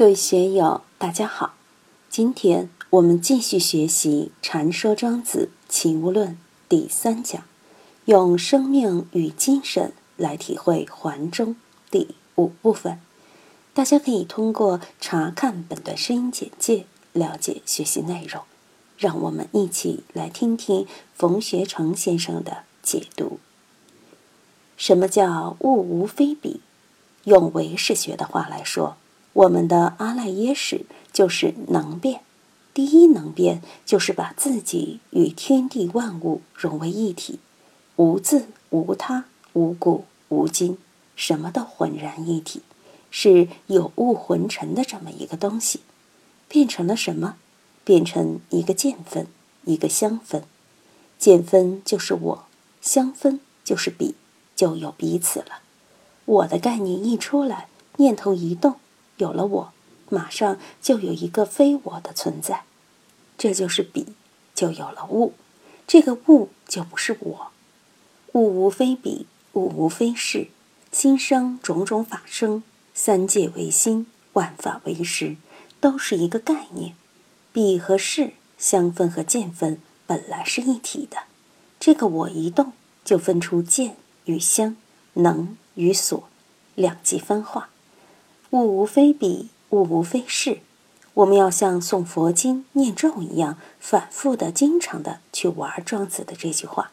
各位学友，大家好！今天我们继续学习《禅说庄子齐物论》第三讲，用生命与精神来体会环中第五部分。大家可以通过查看本段声音简介了解学习内容。让我们一起来听听冯学成先生的解读。什么叫物无非彼？用唯识学的话来说。我们的阿赖耶识就是能变，第一能变就是把自己与天地万物融为一体，无自无他无故无今，什么都浑然一体，是有物混成的这么一个东西，变成了什么？变成一个见分，一个相分，见分就是我，相分就是彼，就有彼此了。我的概念一出来，念头一动。有了我，马上就有一个非我的存在，这就是彼，就有了物，这个物就不是我。物无非彼，物无非是，心生种种法生，三界为心，万法为识，都是一个概念。彼和是相分和见分本来是一体的，这个我一动，就分出见与相，能与所，两极分化。物无非彼，物无非是。我们要像诵佛经、念咒一样，反复的、经常的去玩庄子的这句话。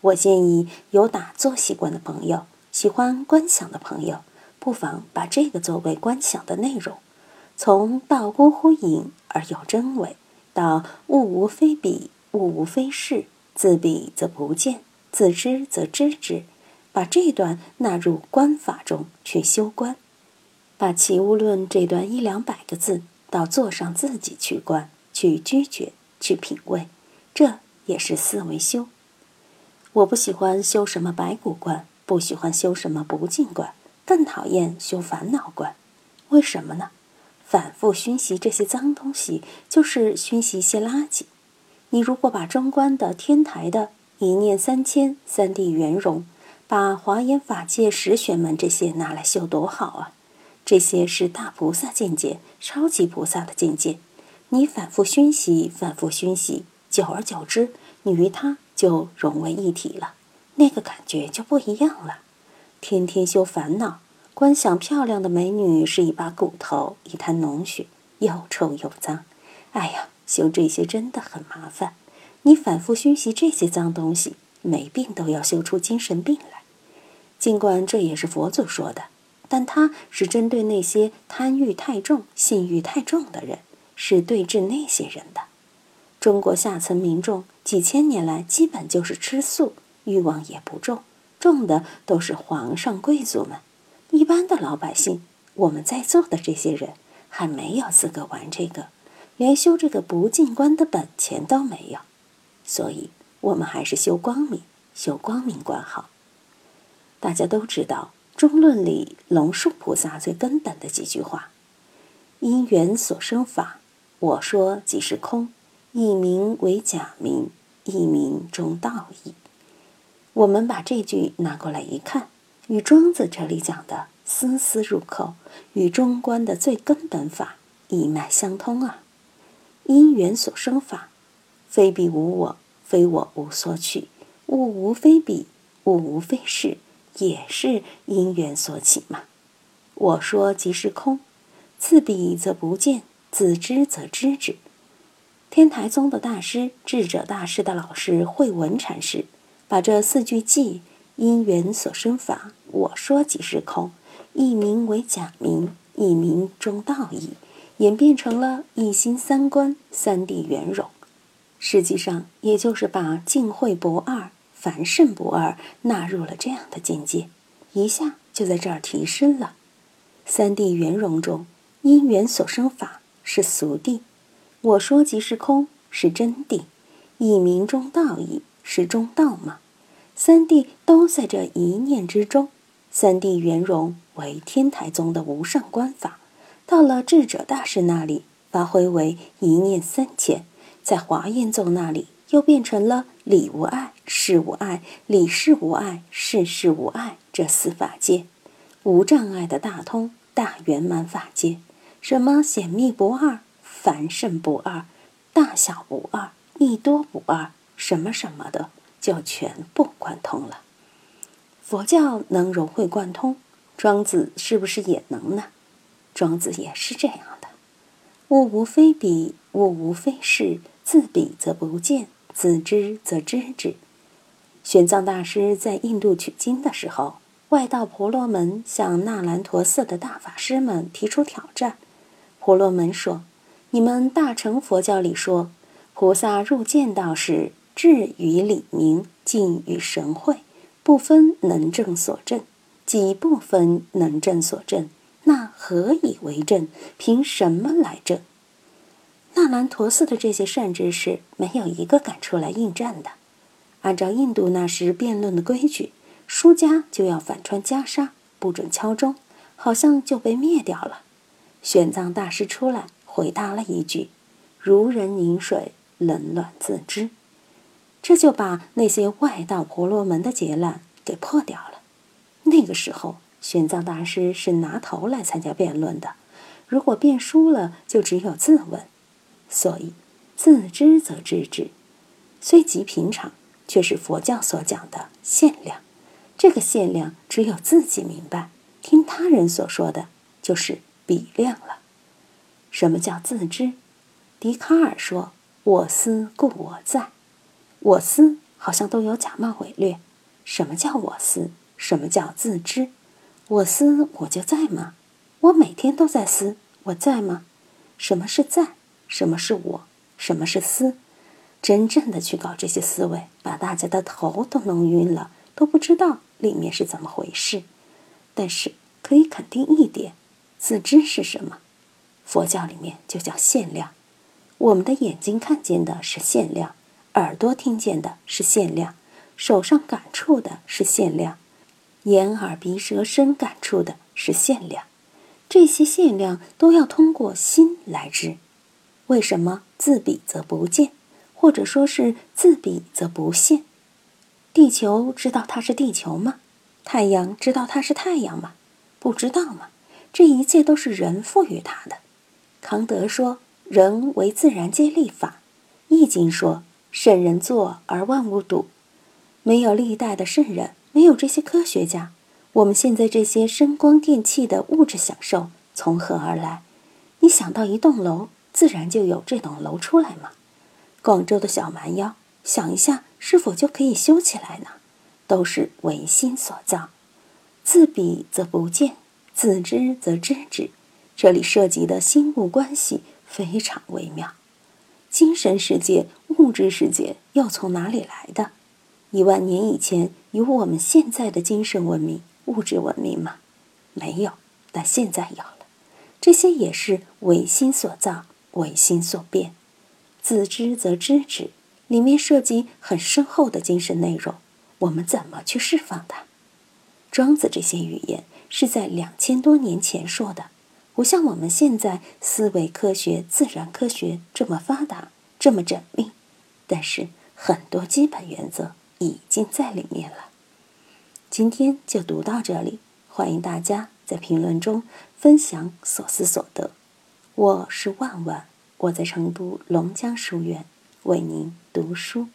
我建议有打坐习惯的朋友，喜欢观想的朋友，不妨把这个作为观想的内容。从道孤乎隐而有真伪，到物无非彼，物无非是，自彼则不见，自知则知之。把这段纳入观法中去修观。把《齐物论》这段一两百个字，到座上自己去观、去咀嚼、去品味，这也是思维修。我不喜欢修什么白骨观，不喜欢修什么不净观，更讨厌修烦恼观。为什么呢？反复熏习这些脏东西，就是熏习一些垃圾。你如果把中观的天台的一念三千、三谛圆融，把华严法界十玄门这些拿来修，多好啊！这些是大菩萨境界、超级菩萨的境界。你反复熏习，反复熏习，久而久之，你与他就融为一体了，那个感觉就不一样了。天天修烦恼，观想漂亮的美女是一把骨头、一滩脓血，又臭又脏。哎呀，修这些真的很麻烦。你反复熏习这些脏东西，没病都要修出精神病来。尽管这也是佛祖说的。但他是针对那些贪欲太重、性欲太重的人，是对治那些人的。中国下层民众几千年来基本就是吃素，欲望也不重，重的都是皇上贵族们。一般的老百姓，我们在座的这些人还没有资格玩这个，连修这个不进关的本钱都没有。所以，我们还是修光明，修光明观好。大家都知道。中论里，龙树菩萨最根本的几句话：“因缘所生法，我说即是空。一名为假名，一名中道义。”我们把这句拿过来一看，与庄子这里讲的丝丝入扣，与中观的最根本法一脉相通啊！因缘所生法，非彼无我，非我无所取，物无非彼，物无非是。也是因缘所起嘛。我说即是空，自彼则不见，自知则知之。天台宗的大师智者大师的老师慧文禅师，把这四句偈“因缘所生法，我说即是空”，一名为假名，一名中道义，演变成了一心三观、三谛圆融。实际上，也就是把净慧不二。凡圣不二，纳入了这样的境界，一下就在这儿提升了。三谛圆融中，因缘所生法是俗谛，我说即是空是真谛，以名中道义是中道嘛。三谛都在这一念之中，三谛圆融为天台宗的无上观法，到了智者大师那里发挥为一念三千，在华严宗那里。又变成了理无碍、事无碍、理事无碍、事事无碍这四法界，无障碍的大通大圆满法界。什么显密不二、凡圣不二、大小不二、一多不二，什么什么的，就全部贯通了。佛教能融会贯通，庄子是不是也能呢？庄子也是这样的：物无非彼，物无非是，自彼则不见，自知则知之。玄奘大师在印度取经的时候。外道婆罗门向那兰陀寺的大法师们提出挑战。婆罗门说：“你们大乘佛教里说，菩萨入见道时，智与理明，尽与神会，不分能证所证，即不分能证所证，那何以为证？凭什么来证？”那兰陀寺的这些善知识没有一个敢出来应战的。按照印度那时辩论的规矩。输家就要反穿袈裟，不准敲钟，好像就被灭掉了。玄奘大师出来回答了一句：“如人饮水，冷暖自知。”这就把那些外道婆罗门的劫难给破掉了。那个时候，玄奘大师是拿头来参加辩论的，如果辩输了，就只有自刎。所以，自知则知之，虽极平常，却是佛教所讲的限量。这个限量只有自己明白，听他人所说的就是比量了。什么叫自知？笛卡尔说：“我思故我在。”我思好像都有假冒伪劣。什么叫我思？什么叫自知？我思我就在吗？我每天都在思，我在吗？什么是在？什么是我？什么是思？真正的去搞这些思维，把大家的头都弄晕了，都不知道。里面是怎么回事？但是可以肯定一点，自知是什么？佛教里面就叫限量。我们的眼睛看见的是限量，耳朵听见的是限量，手上感触的是限量，眼耳鼻舌身感触的是限量。这些限量都要通过心来知。为什么自比则不见，或者说是自比则不现？地球知道它是地球吗？太阳知道它是太阳吗？不知道吗？这一切都是人赋予它的。康德说：“人为自然界立法。”易经说：“圣人作而万物睹。”没有历代的圣人，没有这些科学家，我们现在这些声光电气的物质享受从何而来？你想到一栋楼，自然就有这栋楼出来嘛？广州的小蛮腰，想一下。是否就可以修起来呢？都是唯心所造。自比则不见，自知则知之。这里涉及的心物关系非常微妙。精神世界、物质世界又从哪里来的？一万年以前有我们现在的精神文明、物质文明吗？没有，但现在有了。这些也是唯心所造，唯心所变。自知则知之。里面涉及很深厚的精神内容，我们怎么去释放它？庄子这些语言是在两千多年前说的，不像我们现在思维科学、自然科学这么发达、这么缜密，但是很多基本原则已经在里面了。今天就读到这里，欢迎大家在评论中分享所思所得。我是万万，我在成都龙江书院。为您读书。